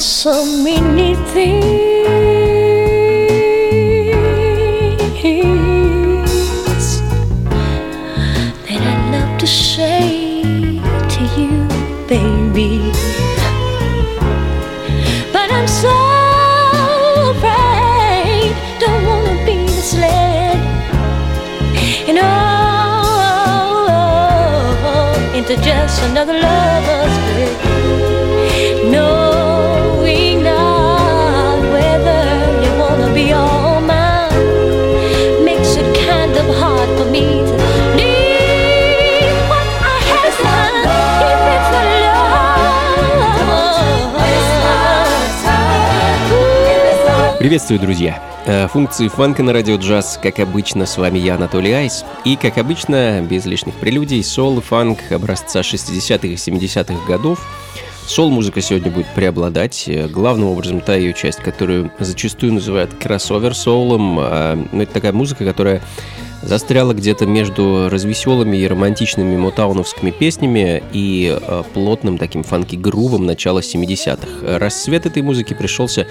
So many things that I'd love to say to you, baby. But I'm so afraid, don't wanna be misled. You oh, know, oh, oh, into just another lover's Приветствую, друзья! Э, Функции фанка на радио джаз, как обычно, с вами я, Анатолий Айс. И, как обычно, без лишних прелюдий, сол фанк образца 60-х и 70-х годов. Сол-музыка сегодня будет преобладать. Э, Главным образом та ее часть, которую зачастую называют кроссовер-соулом. А, Ну, это такая музыка, которая застряла где-то между развеселыми и романтичными мотауновскими песнями и э, плотным таким фанки-грувом начала 70-х. Рассвет этой музыки пришелся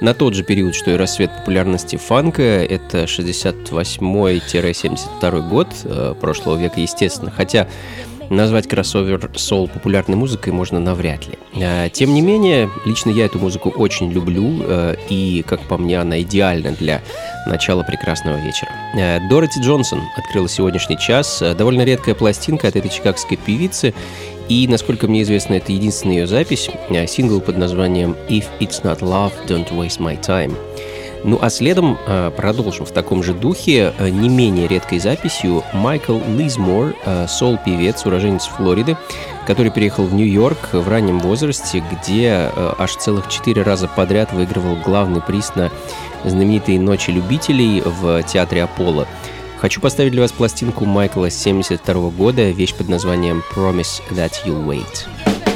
на тот же период, что и рассвет популярности фанка. Это 68-72 год э, прошлого века, естественно. Хотя назвать кроссовер сол популярной музыкой можно навряд ли. Э, Тем не менее, лично я эту музыку очень люблю, э, и, как по мне, она идеальна для начала прекрасного вечера. Э, Дороти Джонсон открыла сегодняшний час. Э, Довольно редкая пластинка от этой чикагской певицы, и, насколько мне известно, это единственная ее запись, сингл под названием «If It's Not Love, Don't Waste My Time». Ну а следом э, продолжим в таком же духе э, не менее редкой записью Майкл Лизмор, э, сол-певец, уроженец Флориды, который переехал в Нью-Йорк в раннем возрасте, где аж целых четыре раза подряд выигрывал главный приз на знаменитые «Ночи любителей» в театре Аполло. Хочу поставить для вас пластинку Майкла с 72 года, вещь под названием «Promise That You'll Wait».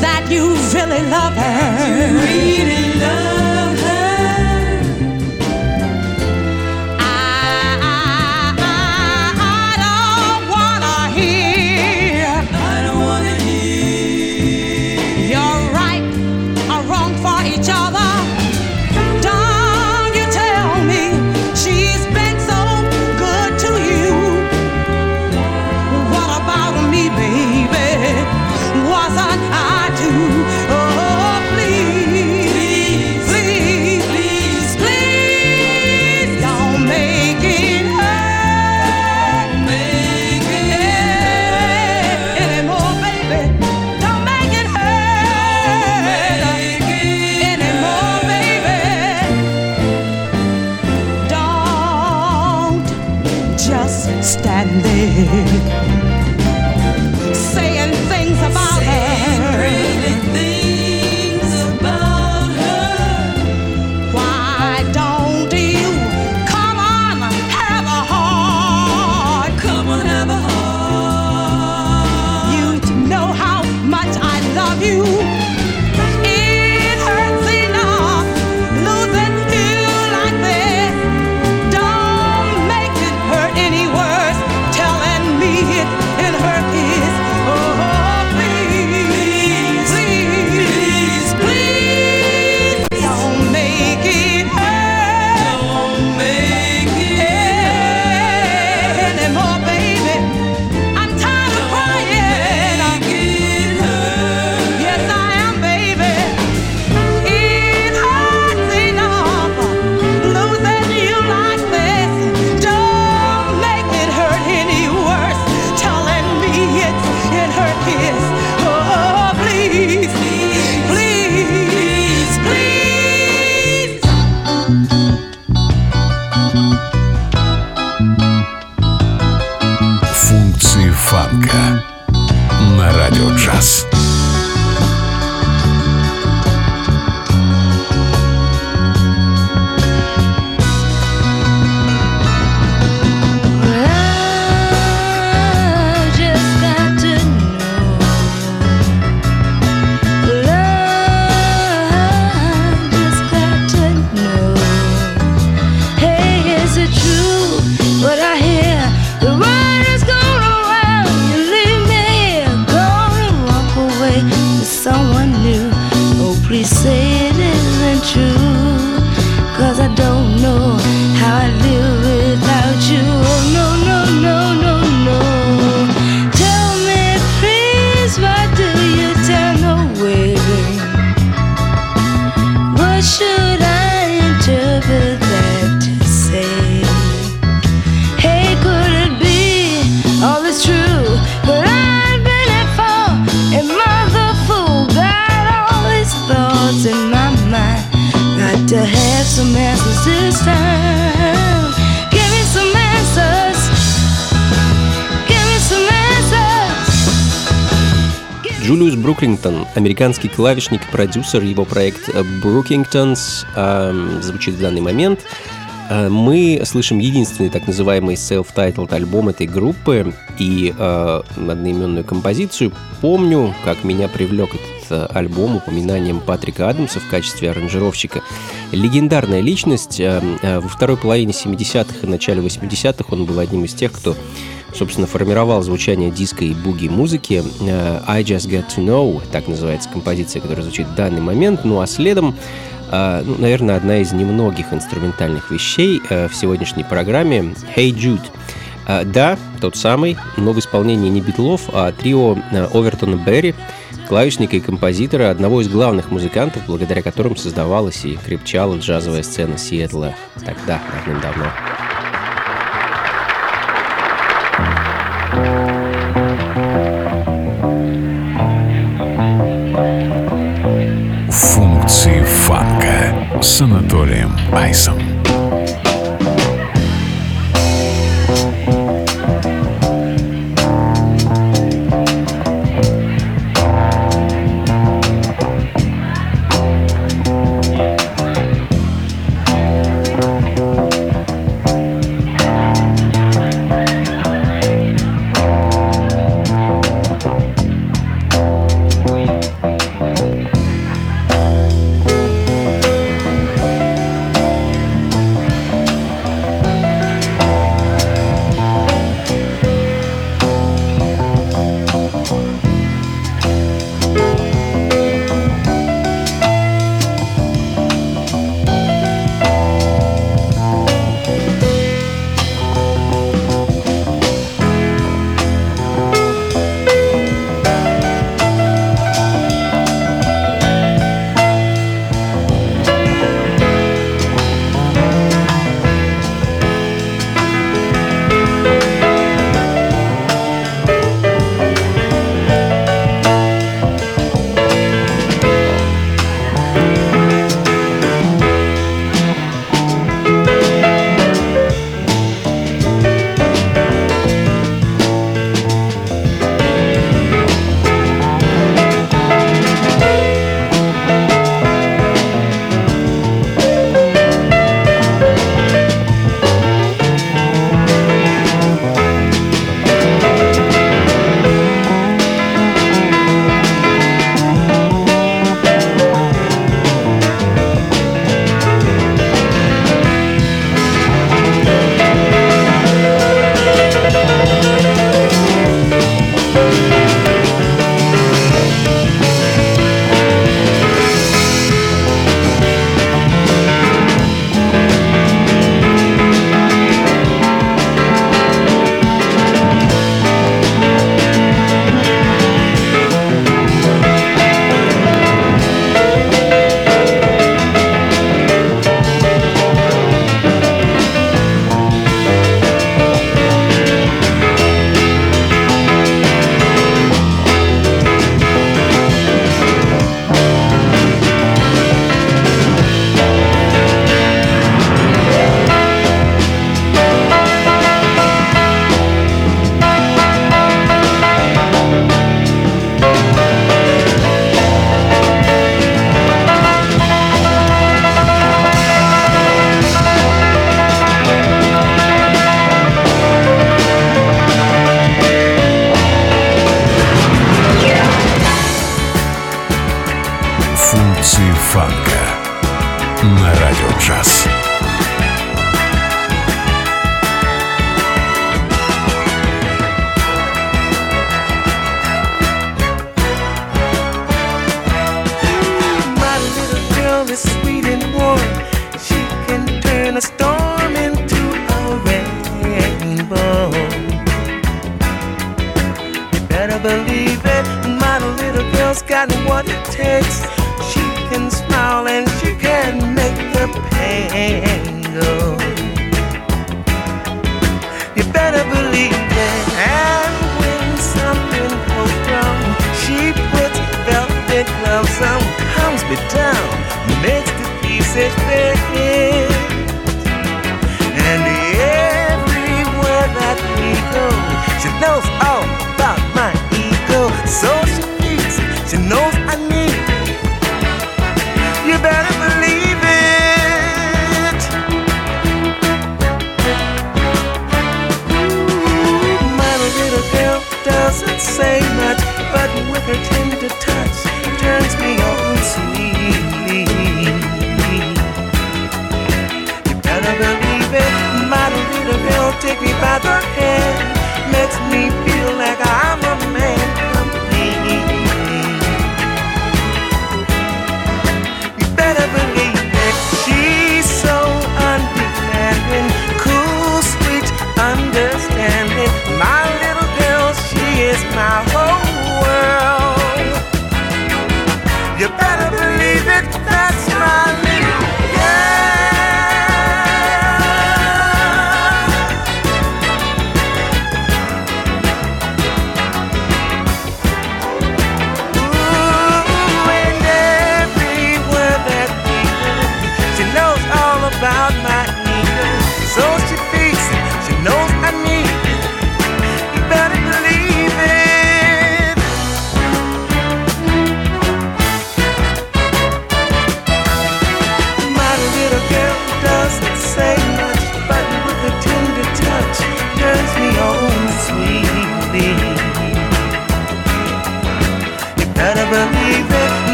that you really love her. американский клавишник и продюсер, его проект э, Brookingtons э, звучит в данный момент. Э, мы слышим единственный так называемый self-titled альбом этой группы и э, одноименную композицию. Помню, как меня привлек этот э, альбом упоминанием Патрика Адамса в качестве аранжировщика. Легендарная личность. Э, э, во второй половине 70-х и начале 80-х он был одним из тех, кто собственно, формировал звучание диска и буги-музыки. Э, «I Just Get To Know» — так называется композиция, которая звучит в данный момент. Ну а следом э, ну, наверное, одна из немногих инструментальных вещей э, в сегодняшней программе «Hey Jude». Да, тот самый, но в исполнении не битлов, а трио Овертона Берри, клавишника и композитора, одного из главных музыкантов, благодаря которым создавалась и крепчала джазовая сцена Сиэтла тогда, давным-давно. давно Some.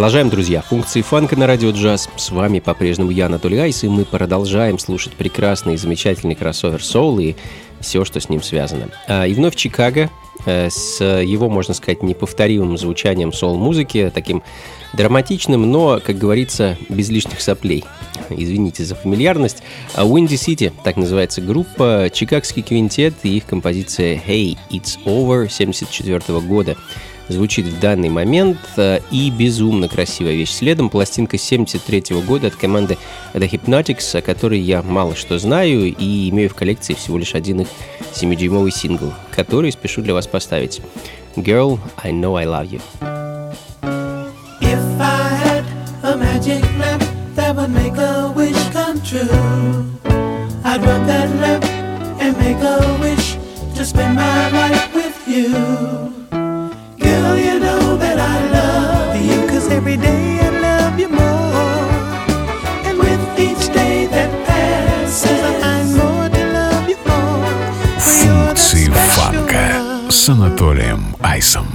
Продолжаем, друзья. Функции фанка на радио джаз. С вами по-прежнему я, Анатолий Айс, и мы продолжаем слушать прекрасный и замечательный кроссовер соул и все, что с ним связано. А, И вновь Чикаго э, с его, можно сказать, неповторимым звучанием соул-музыки, таким драматичным, но, как говорится, без лишних соплей. Извините за фамильярность. А Windy City, так называется группа, чикагский квинтет и их композиция «Hey, It's Over» 74 года звучит в данный момент э, и безумно красивая вещь. Следом пластинка 73 года от команды The Hypnotics, о которой я мало что знаю и имею в коллекции всего лишь один их 7-дюймовый сингл, который спешу для вас поставить. Girl, I Know I Love You. make a wish come true, I'd rub that lamp and make a wish to spend my life with you. Girl, you know that I love you, cause every day I love you more. And with each day that passes, I find more to love you more. For you're that Функции special фанка love. с Анатолием Айсом.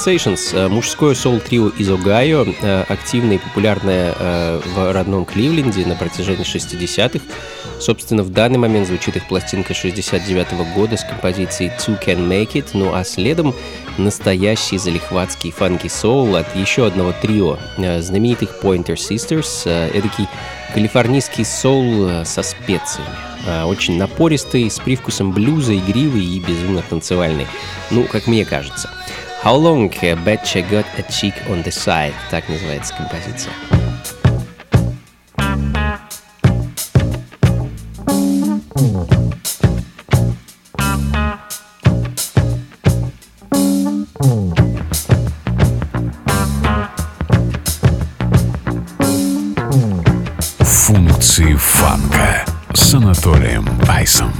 Sensations э, – мужское соул-трио из Огайо, э, активное и популярное э, в родном Кливленде на протяжении 60-х. Собственно, в данный момент звучит их пластинка 69 года с композицией «Two Can Make It», ну а следом настоящий залихватский фанки-соул от еще одного трио, знаменитых Pointer Sisters, эдакий калифорнийский соул со специями. Очень напористый, с привкусом блюза, игривый и безумно танцевальный. Ну, как мне кажется. How long uh, Betcha got a cheek on the side? Так называется композиция. Функции фанка с Анатолием Айсом.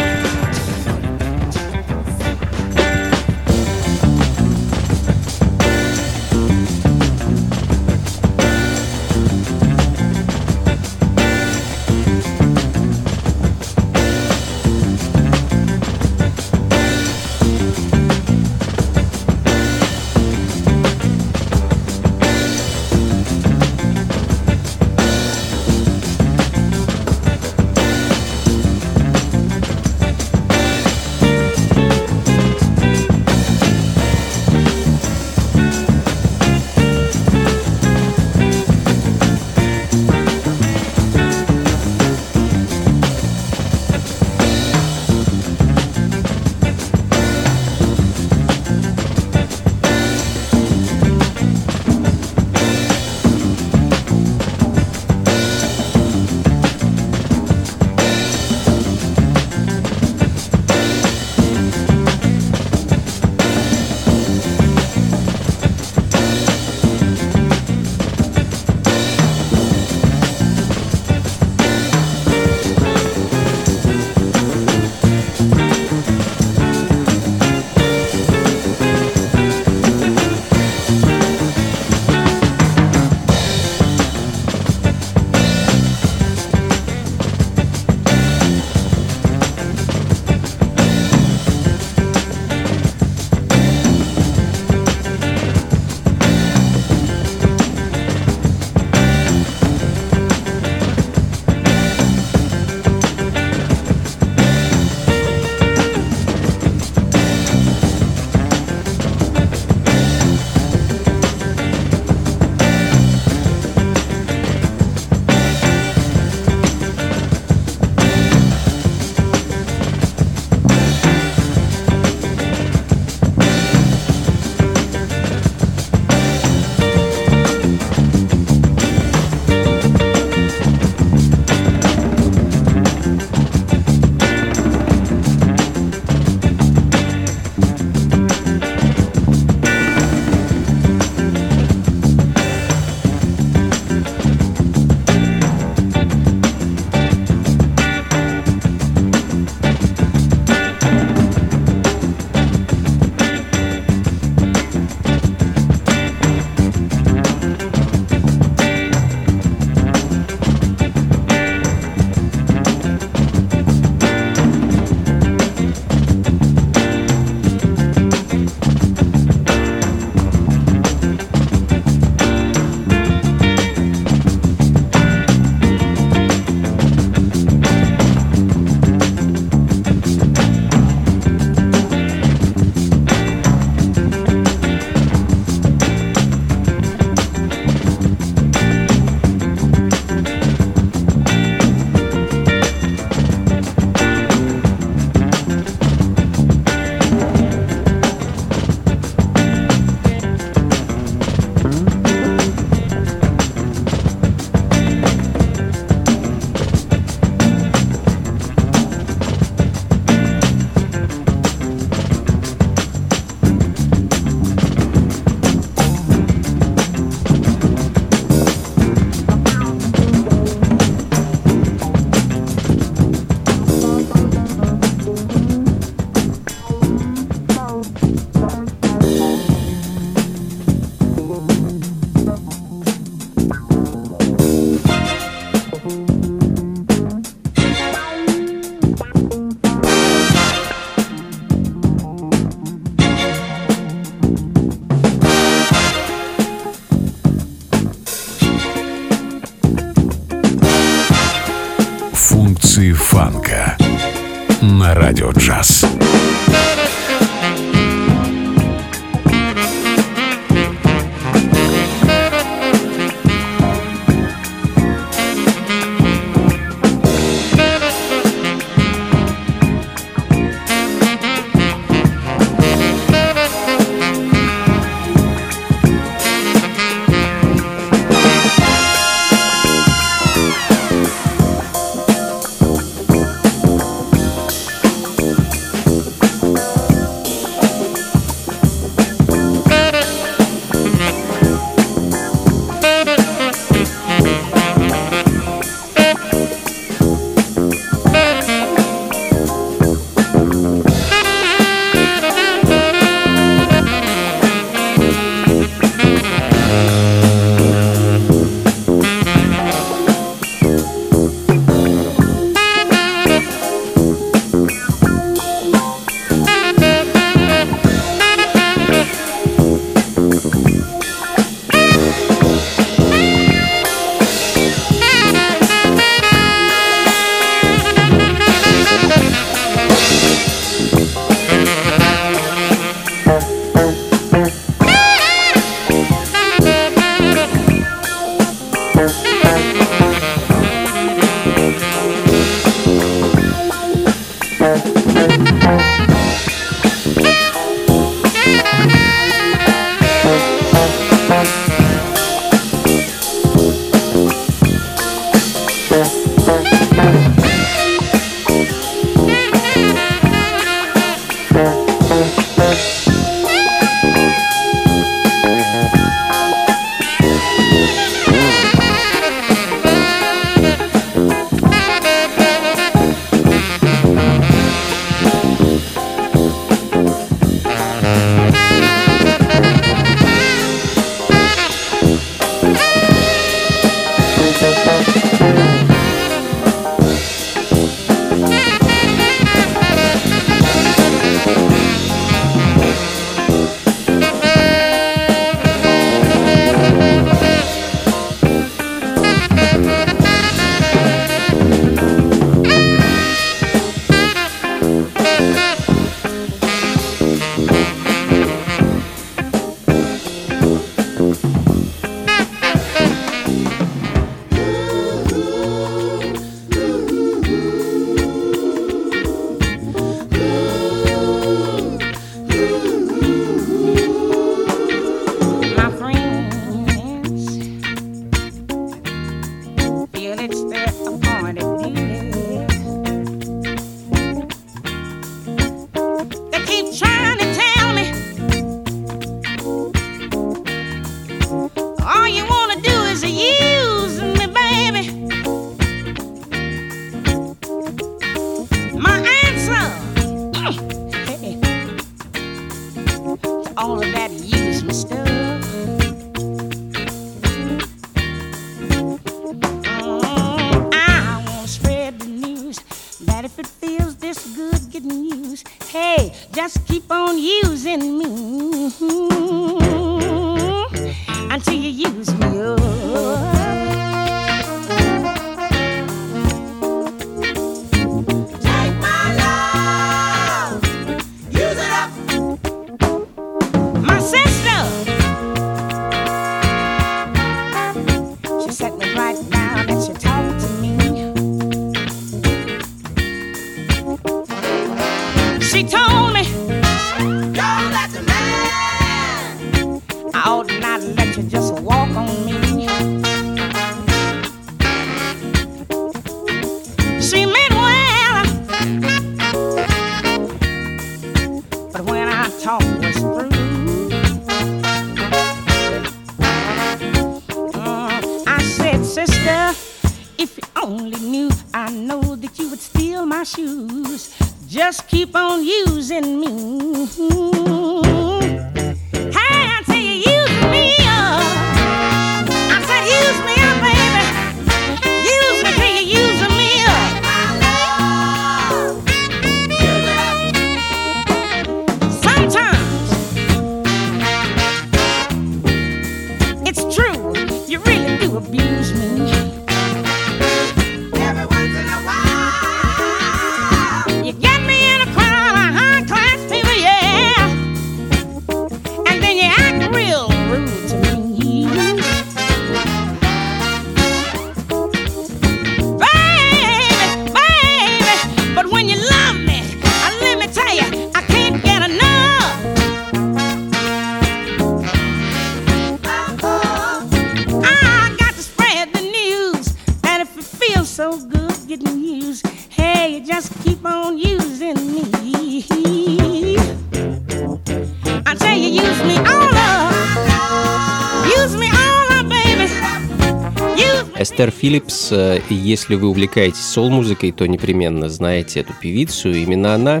Филлипс, э, если вы увлекаетесь сол-музыкой, то непременно знаете эту певицу. Именно она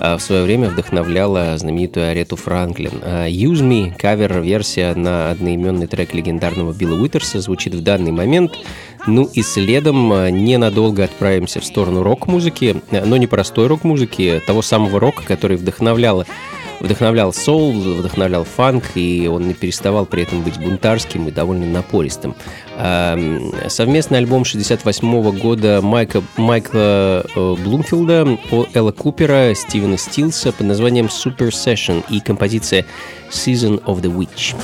э, в свое время вдохновляла знаменитую Арету Франклин. Э, «Use Me» — кавер-версия на одноименный трек легендарного Билла Уитерса звучит в данный момент. Ну и следом ненадолго отправимся в сторону рок-музыки, но не простой рок-музыки, того самого рока, который вдохновлял вдохновлял соул, вдохновлял фанк, и он не переставал при этом быть бунтарским и довольно напористым. Эм, Совместный альбом 68 года Майка, Майкла э, Блумфилда, Элла Купера, Стивена Стилса под названием Super Session и композиция Season of the Witch.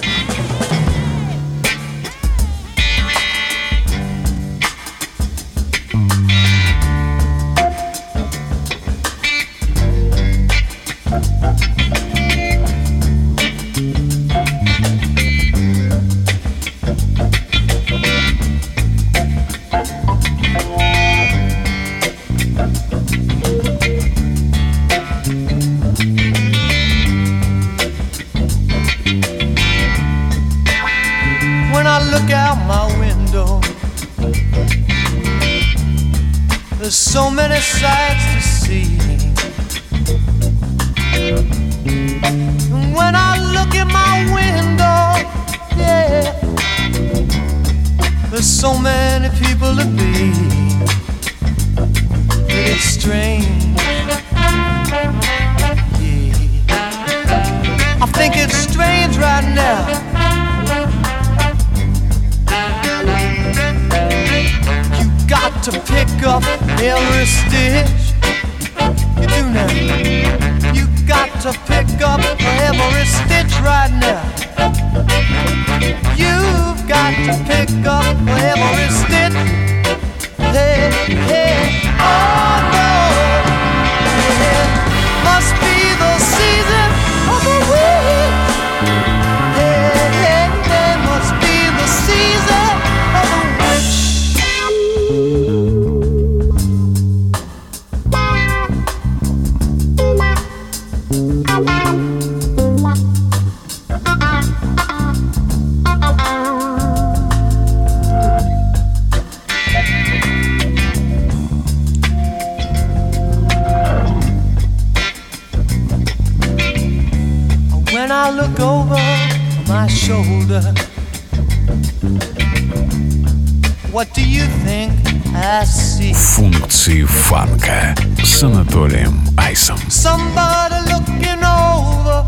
Функции фанка с Анатолием Айсом. Somebody looking over,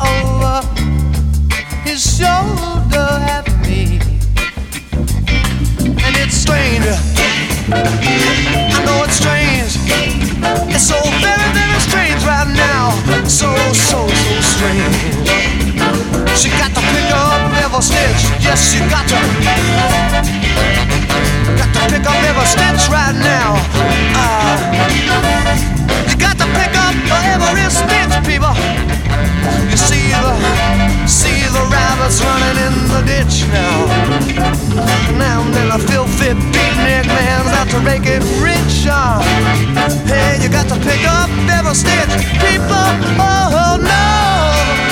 over his shoulder at me. And it's strange. I know it's strange. It's so very, very strange right now. So, so, so strange. She got to pick up every stitch. Yes, she got to. Got to pick up every stitch right now. Uh, you got to pick up every stitch, people. You see the, see the rabbits running in the ditch now. Now then a filthy beatnik man's out to make it rich. Uh. Hey, you got to pick up every stitch, people. Oh no.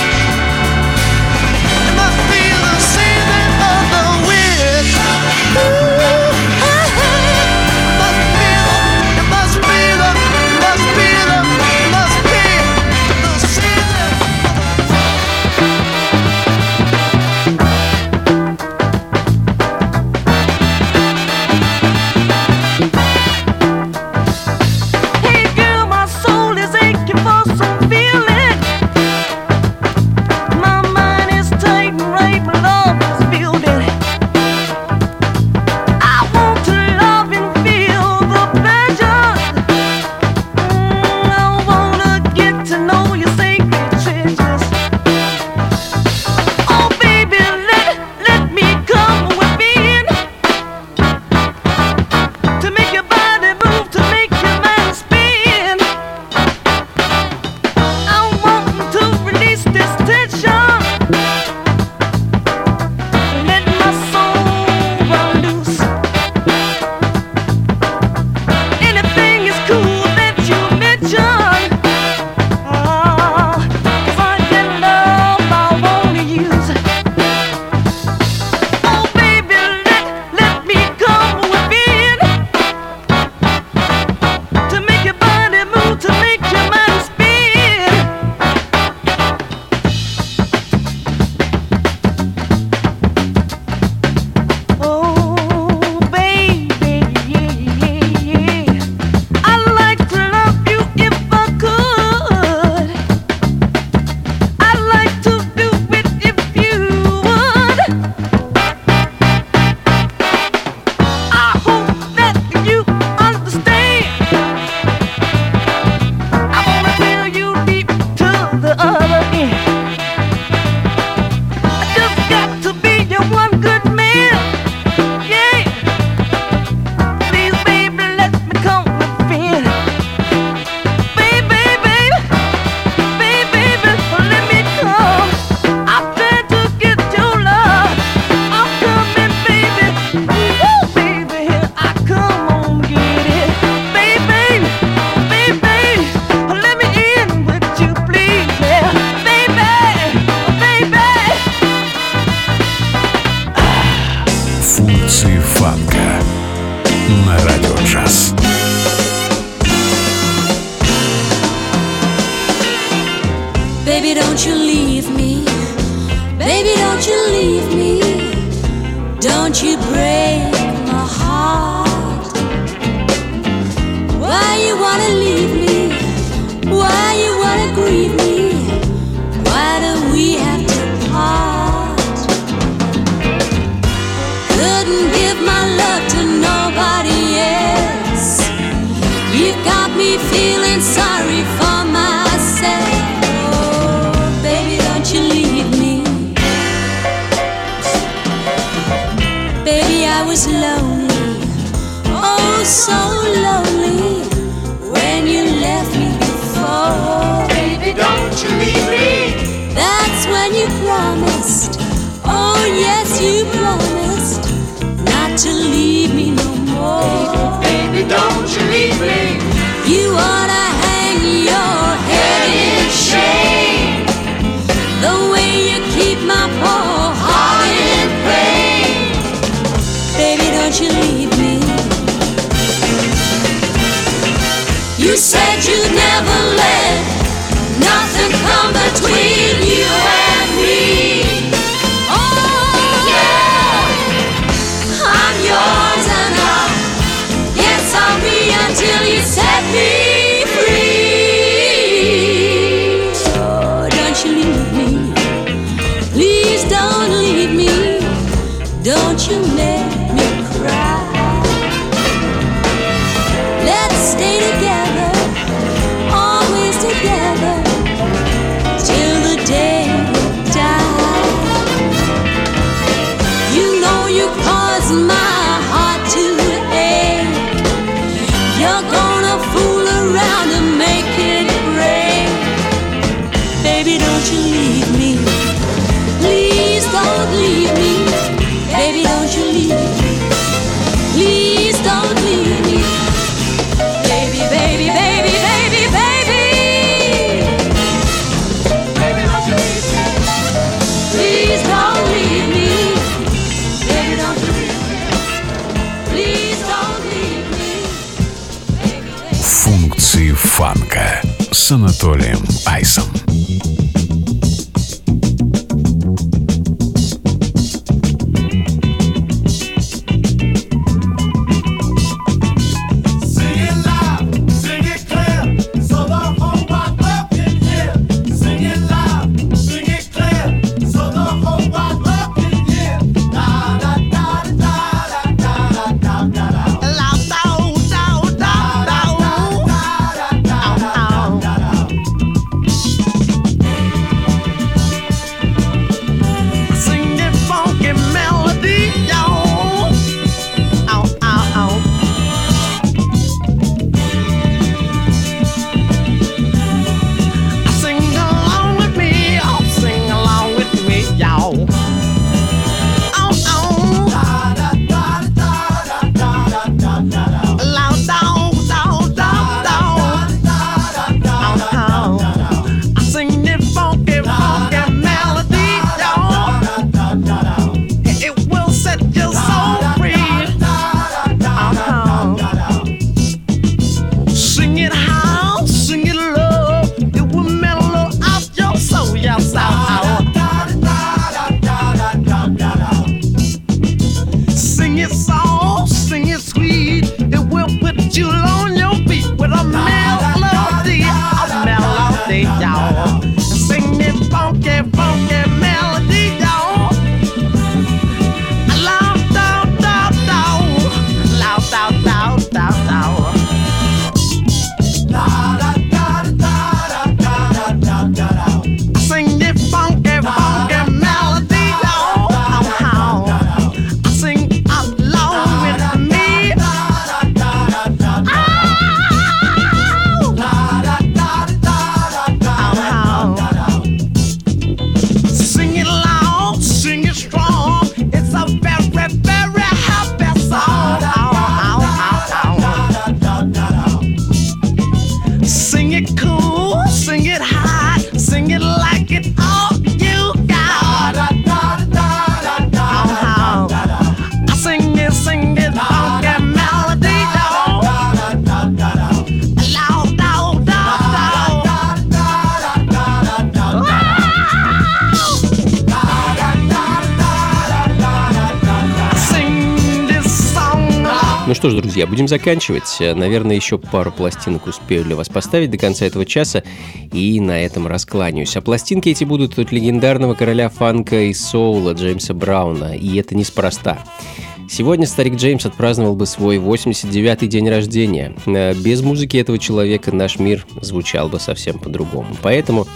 rain. so lonely when you left me before. Baby, don't you leave me. That's when you promised. Oh, yes, you promised not to leave me no more. Baby, baby don't you leave me. You are. с Анатолием Айсом. Что ж, друзья, будем заканчивать. Э, Наверное, еще пару пластинок успею для вас поставить до конца этого часа, и на этом раскланяюсь. А пластинки эти будут от легендарного короля фанка и соула Джеймса Брауна, и это неспроста. Сегодня старик Джеймс отпраздновал бы свой 89-й день рождения. Э, Без музыки этого человека наш мир звучал бы совсем по-другому. Поэтому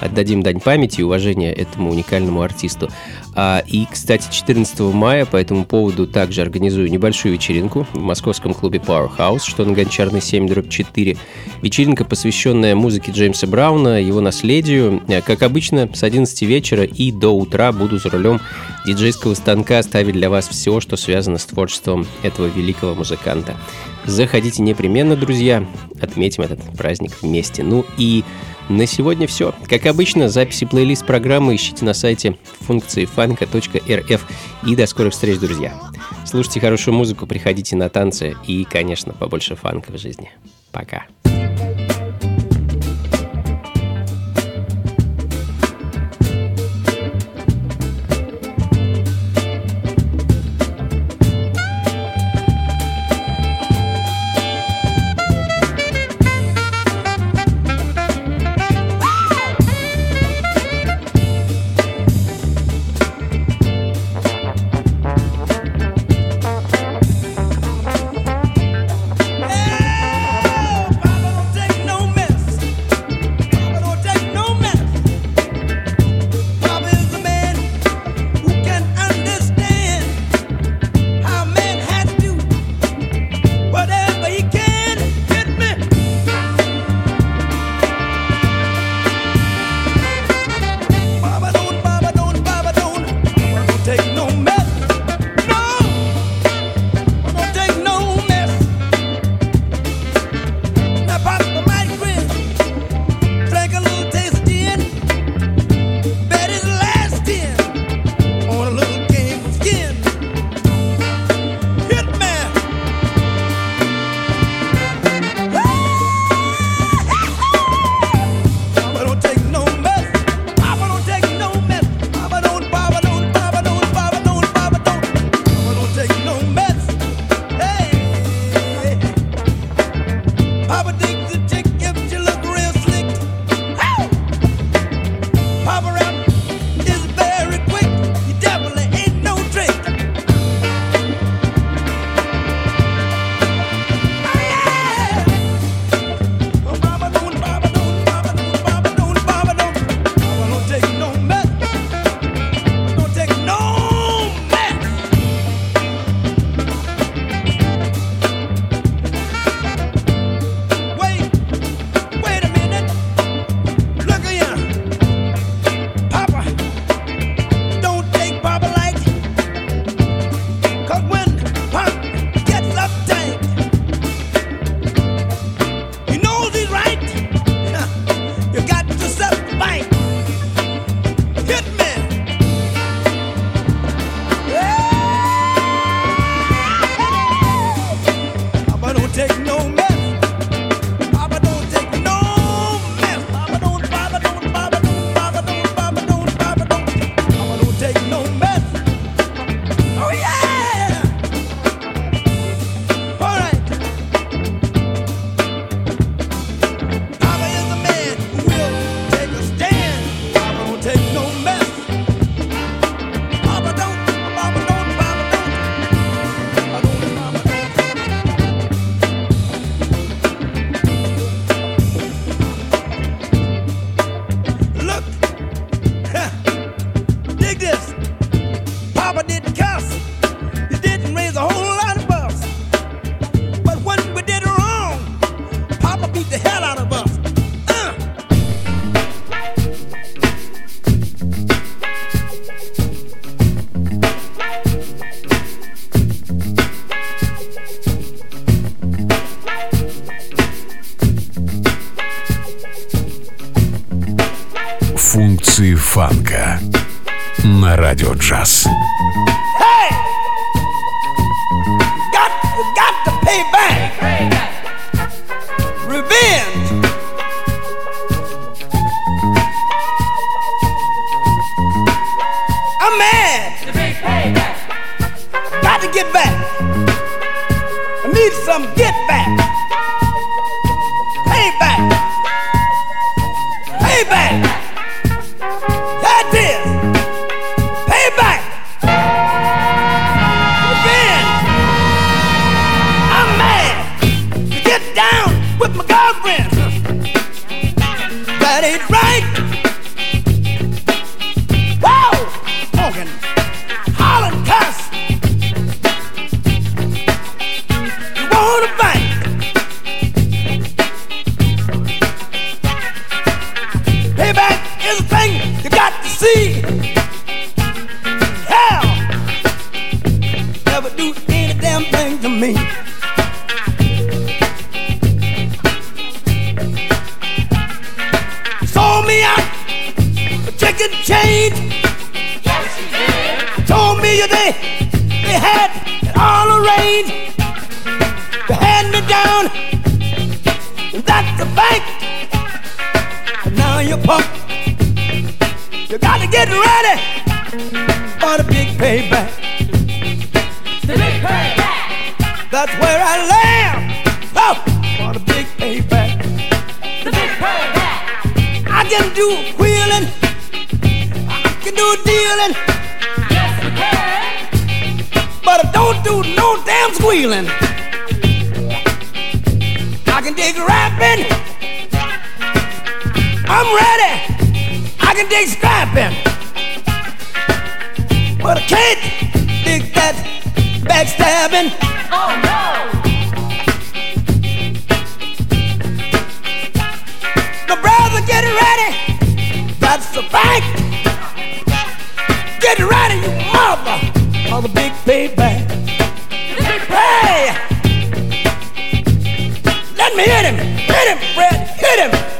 отдадим дань памяти и уважения этому уникальному артисту. А, и, кстати, 14 мая по этому поводу также организую небольшую вечеринку в московском клубе Powerhouse, что на Гончарной 7 дробь 4. Вечеринка, посвященная музыке Джеймса Брауна, его наследию. Э, Как обычно, с 11 вечера и до утра буду за рулем диджейского станка ставить для вас все, что связано с творчеством этого великого музыканта. Заходите непременно, друзья, отметим этот праздник вместе. Ну и на сегодня все. Как обычно, записи плейлист программы ищите на сайте функции фанка.рф. И до скорых встреч, друзья. Слушайте хорошую музыку, приходите на танцы и, конечно, побольше фанка в жизни. Пока. Whatever you're. You got to get ready for the big payback. The big payback. That's where I land. Oh, for the big payback. The big payback. I can do wheeling. I can do dealing. Yes, you can. But I don't do no damn squealing. I can dig rapping. I'm ready. I can dig scrapping. But I can't dig that backstabbing. Oh no! The brother, get ready. That's the bank. Get ready, you mother, for the big payback. Hey! Let me hit him. Hit him, Fred. Hit him.